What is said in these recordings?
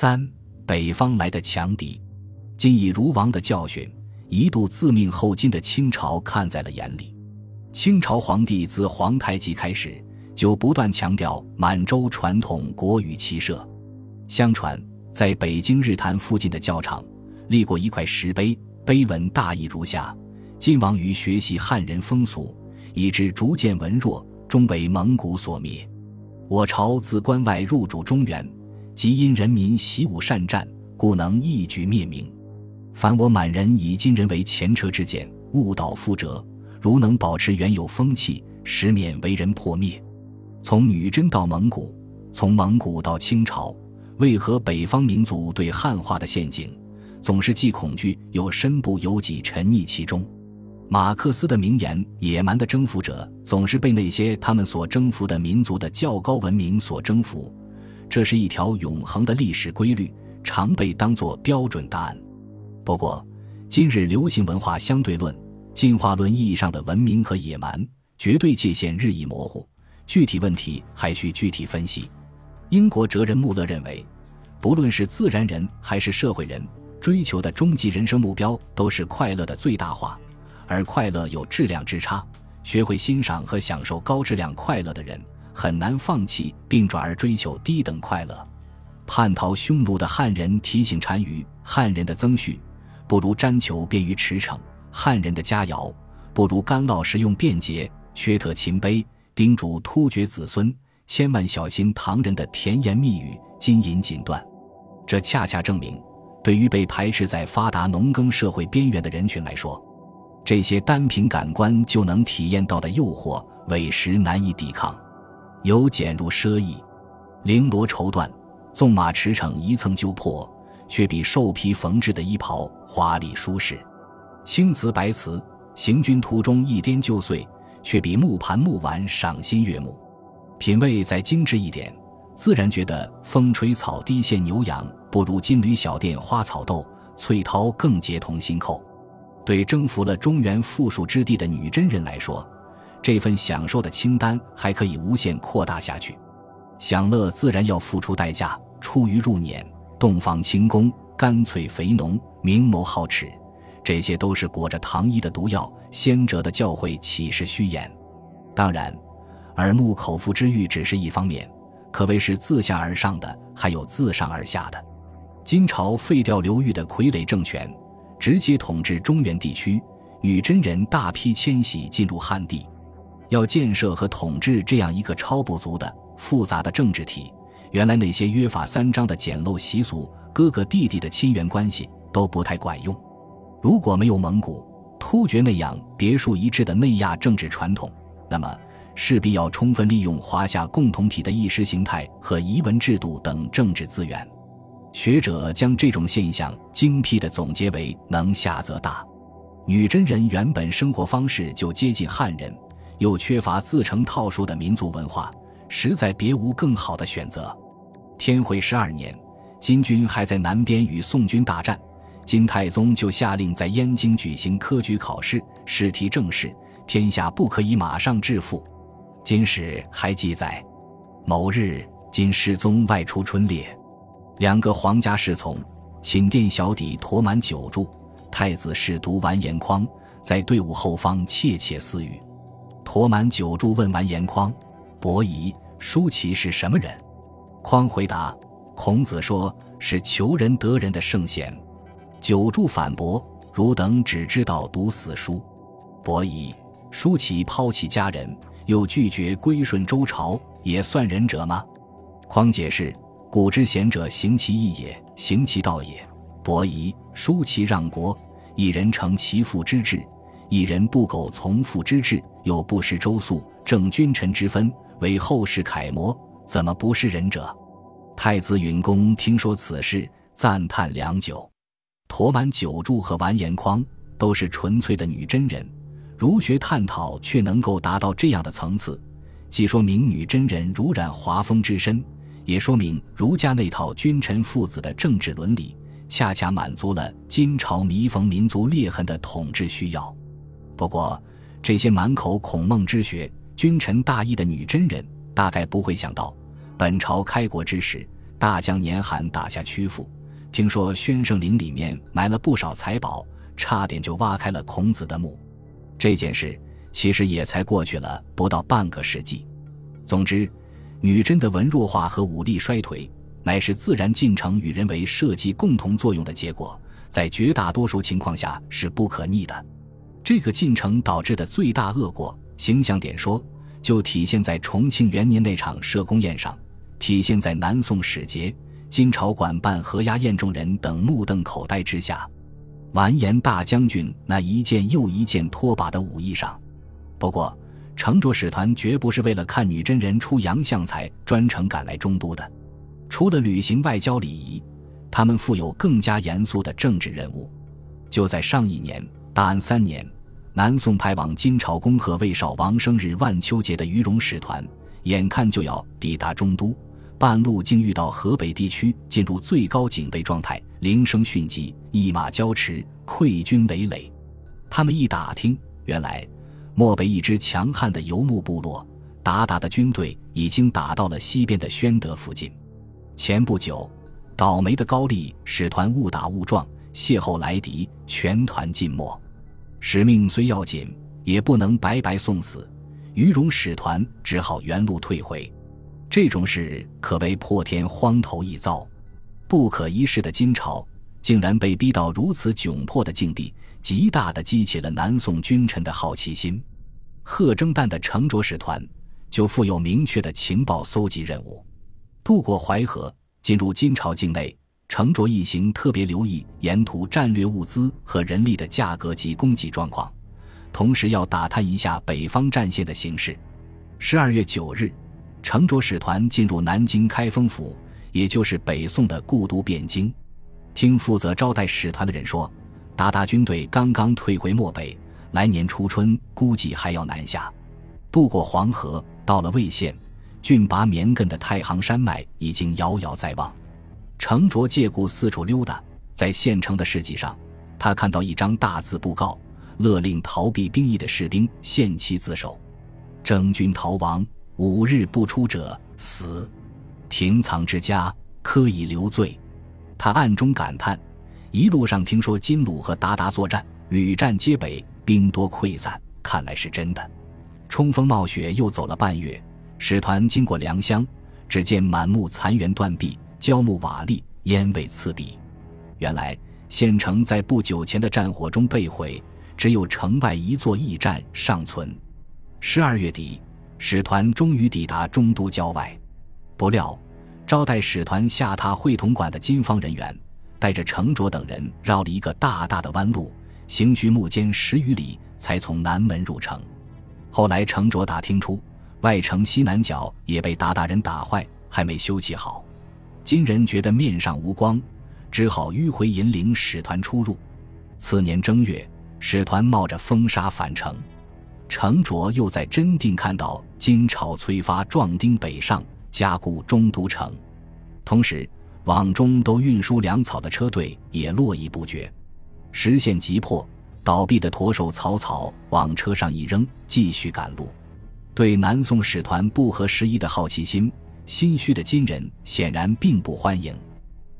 三，北方来的强敌，今以儒王的教训，一度自命后金的清朝看在了眼里。清朝皇帝自皇太极开始，就不断强调满洲传统国语骑射。相传，在北京日坛附近的教场，立过一块石碑，碑文大意如下：晋王于学习汉人风俗，以致逐渐文弱，终为蒙古所灭。我朝自关外入主中原。即因人民习武善战，故能一举灭明。凡我满人以今人为前车之鉴，误导夫者，如能保持原有风气，实免为人破灭。从女真到蒙古，从蒙古到清朝，为何北方民族对汉化的陷阱，总是既恐惧又身不由己沉溺其中？马克思的名言：“野蛮的征服者总是被那些他们所征服的民族的较高文明所征服。”这是一条永恒的历史规律，常被当作标准答案。不过，今日流行文化相对论、进化论意义上的文明和野蛮绝对界限日益模糊，具体问题还需具体分析。英国哲人穆勒认为，不论是自然人还是社会人，追求的终极人生目标都是快乐的最大化，而快乐有质量之差。学会欣赏和享受高质量快乐的人。很难放弃并转而追求低等快乐。叛逃匈奴的汉人提醒单于：汉人的增序不如粘球便于驰骋；汉人的佳肴不如干酪食用便捷。缺特勤卑，叮嘱突厥子孙千万小心唐人的甜言蜜语、金银锦缎。这恰恰证明，对于被排斥在发达农耕社会边缘的人群来说，这些单凭感官就能体验到的诱惑，委实难以抵抗。由俭入奢易，绫罗绸缎，纵马驰骋一蹭就破，却比兽皮缝制的衣袍华丽舒适；青瓷白瓷，行军途中一颠就碎，却比木盘木碗赏心悦目。品味再精致一点，自然觉得风吹草低见牛羊不如金缕小店花草豆，翠绦更结同心扣。对征服了中原富庶之地的女真人来说。这份享受的清单还可以无限扩大下去，享乐自然要付出代价，出于入殓、洞房清宫、干脆肥农、明眸皓齿，这些都是裹着糖衣的毒药。先者的教诲岂是虚言？当然，耳目口腹之欲只是一方面，可谓是自下而上的，还有自上而下的。金朝废掉刘裕的傀儡政权，直接统治中原地区，女真人大批迁徙进入汉地。要建设和统治这样一个超不足的复杂的政治体，原来那些约法三章的简陋习俗、哥哥弟弟的亲缘关系都不太管用。如果没有蒙古、突厥那样别树一帜的内亚政治传统，那么势必要充分利用华夏共同体的意识形态和遗文制度等政治资源。学者将这种现象精辟地总结为：能下则大。女真人原本生活方式就接近汉人。又缺乏自成套数的民族文化，实在别无更好的选择。天会十二年，金军还在南边与宋军大战，金太宗就下令在燕京举行科举考试，试题正是“天下不可以马上致富”。金史还记载：某日，金世宗外出春猎，两个皇家侍从寝殿小底驮满酒箸，太子侍读完颜匡在队伍后方窃窃私语。驮满酒箸问完颜匡：“伯夷、叔齐是什么人？”匡回答：“孔子说是求仁得仁的圣贤。”九柱反驳：“汝等只知道读死书。”伯夷、叔齐抛弃家人，又拒绝归顺周朝，也算仁者吗？匡解释：“古之贤者，行其义也，行其道也。伯夷、叔齐让国，一人成其父之志。”一人不苟从父之志，又不识周粟，正君臣之分，为后世楷模，怎么不是仁者？太子允公听说此事，赞叹良久。驮满九柱和完颜匡都是纯粹的女真人，儒学探讨却能够达到这样的层次，既说明女真人儒染华风之身，也说明儒家那套君臣父子的政治伦理，恰恰满足了金朝弥缝民族裂痕的统治需要。不过，这些满口孔孟之学、君臣大义的女真人，大概不会想到，本朝开国之时，大将年寒打下曲阜，听说宣圣陵里面埋了不少财宝，差点就挖开了孔子的墓。这件事其实也才过去了不到半个世纪。总之，女真的文弱化和武力衰退，乃是自然进程与人为设计共同作用的结果，在绝大多数情况下是不可逆的。这个进程导致的最大恶果，形象点说，就体现在重庆元年那场社公宴上，体现在南宋使节、金朝管办和押宴众人等目瞪口呆之下，完颜大将军那一件又一件拖把的武艺上。不过，承卓使团绝不是为了看女真人出洋相才专程赶来中都的，除了履行外交礼仪，他们负有更加严肃的政治任务。就在上一年大安三年。南宋派往金朝恭贺魏少王生日万秋节的于荣使团，眼看就要抵达中都，半路竟遇到河北地区进入最高警备状态，铃声迅疾，一马交驰，溃军累累。他们一打听，原来漠北一支强悍的游牧部落，鞑靼的军队已经打到了西边的宣德附近。前不久，倒霉的高丽使团误打误撞邂逅来敌，全团尽没。使命虽要紧，也不能白白送死。于荣使团只好原路退回。这种事可谓破天荒头一遭，不可一世的金朝竟然被逼到如此窘迫的境地，极大的激起了南宋君臣的好奇心。贺征旦的承卓使团就负有明确的情报搜集任务，渡过淮河，进入金朝境内。程卓一行特别留意沿途战略物资和人力的价格及供给状况，同时要打探一下北方战线的形势。十二月九日，程卓使团进入南京开封府，也就是北宋的故都汴京。听负责招待使团的人说，鞑靼军队刚刚退回漠北，来年初春估计还要南下。渡过黄河，到了魏县，峻拔绵亘的太行山脉已经遥遥在望。程卓借故四处溜达，在县城的市集上，他看到一张大字布告，勒令逃避兵役的士兵限期自首，征军逃亡五日不出者死，停藏之家科以留罪。他暗中感叹：一路上听说金鲁和鞑靼作战，屡战皆北，兵多溃散，看来是真的。冲锋冒雪又走了半月，使团经过良乡，只见满目残垣断壁。焦木瓦砾，烟味刺鼻。原来县城在不久前的战火中被毁，只有城外一座驿站尚存。十二月底，使团终于抵达中都郊外。不料，招待使团下榻会同馆的金方人员，带着程卓等人绕了一个大大的弯路，行去木间十余里，才从南门入城。后来，程卓打听出，外城西南角也被鞑靼人打坏，还没修葺好。金人觉得面上无光，只好迂回引领使团出入。次年正月，使团冒着风沙返程，程卓又在真定看到金朝催发壮丁北上，加固中都城，同时往中都运输粮草的车队也络绎不绝。时限急迫，倒闭的驼兽草草往车上一扔，继续赶路。对南宋使团不合时宜的好奇心。心虚的金人显然并不欢迎。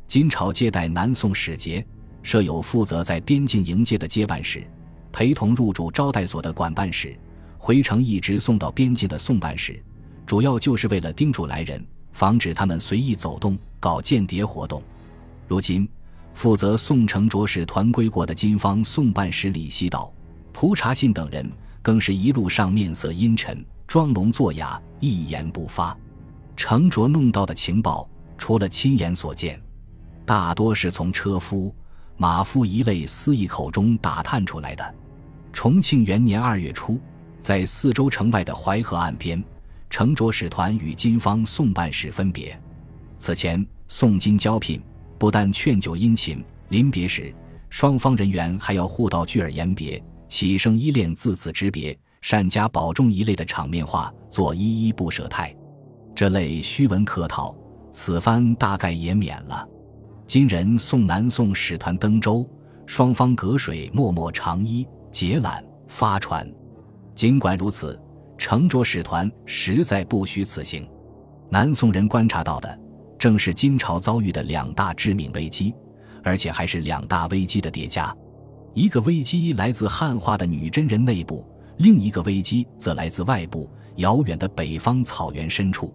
金朝接待南宋使节，设有负责在边境迎接的接办使，陪同入住招待所的管办使，回城一直送到边境的送办使，主要就是为了叮嘱来人，防止他们随意走动，搞间谍活动。如今，负责宋城卓使团归国的金方送办使李希道、蒲察信等人，更是一路上面色阴沉，装聋作哑，一言不发。程卓弄到的情报，除了亲眼所见，大多是从车夫、马夫一类私役口中打探出来的。重庆元年二月初，在四周城外的淮河岸边，程卓使团与金方宋办使分别。此前宋金交聘，不但劝酒殷勤，临别时双方人员还要互道句儿言别，起声依恋，自此之别，善加保重一类的场面话，做依依不舍态。这类虚文客套，此番大概也免了。今人送南宋使团登舟，双方隔水默默长揖结缆发船。尽管如此，乘着使团实在不虚此行。南宋人观察到的，正是金朝遭遇的两大致命危机，而且还是两大危机的叠加。一个危机来自汉化的女真人内部，另一个危机则来自外部，遥远的北方草原深处。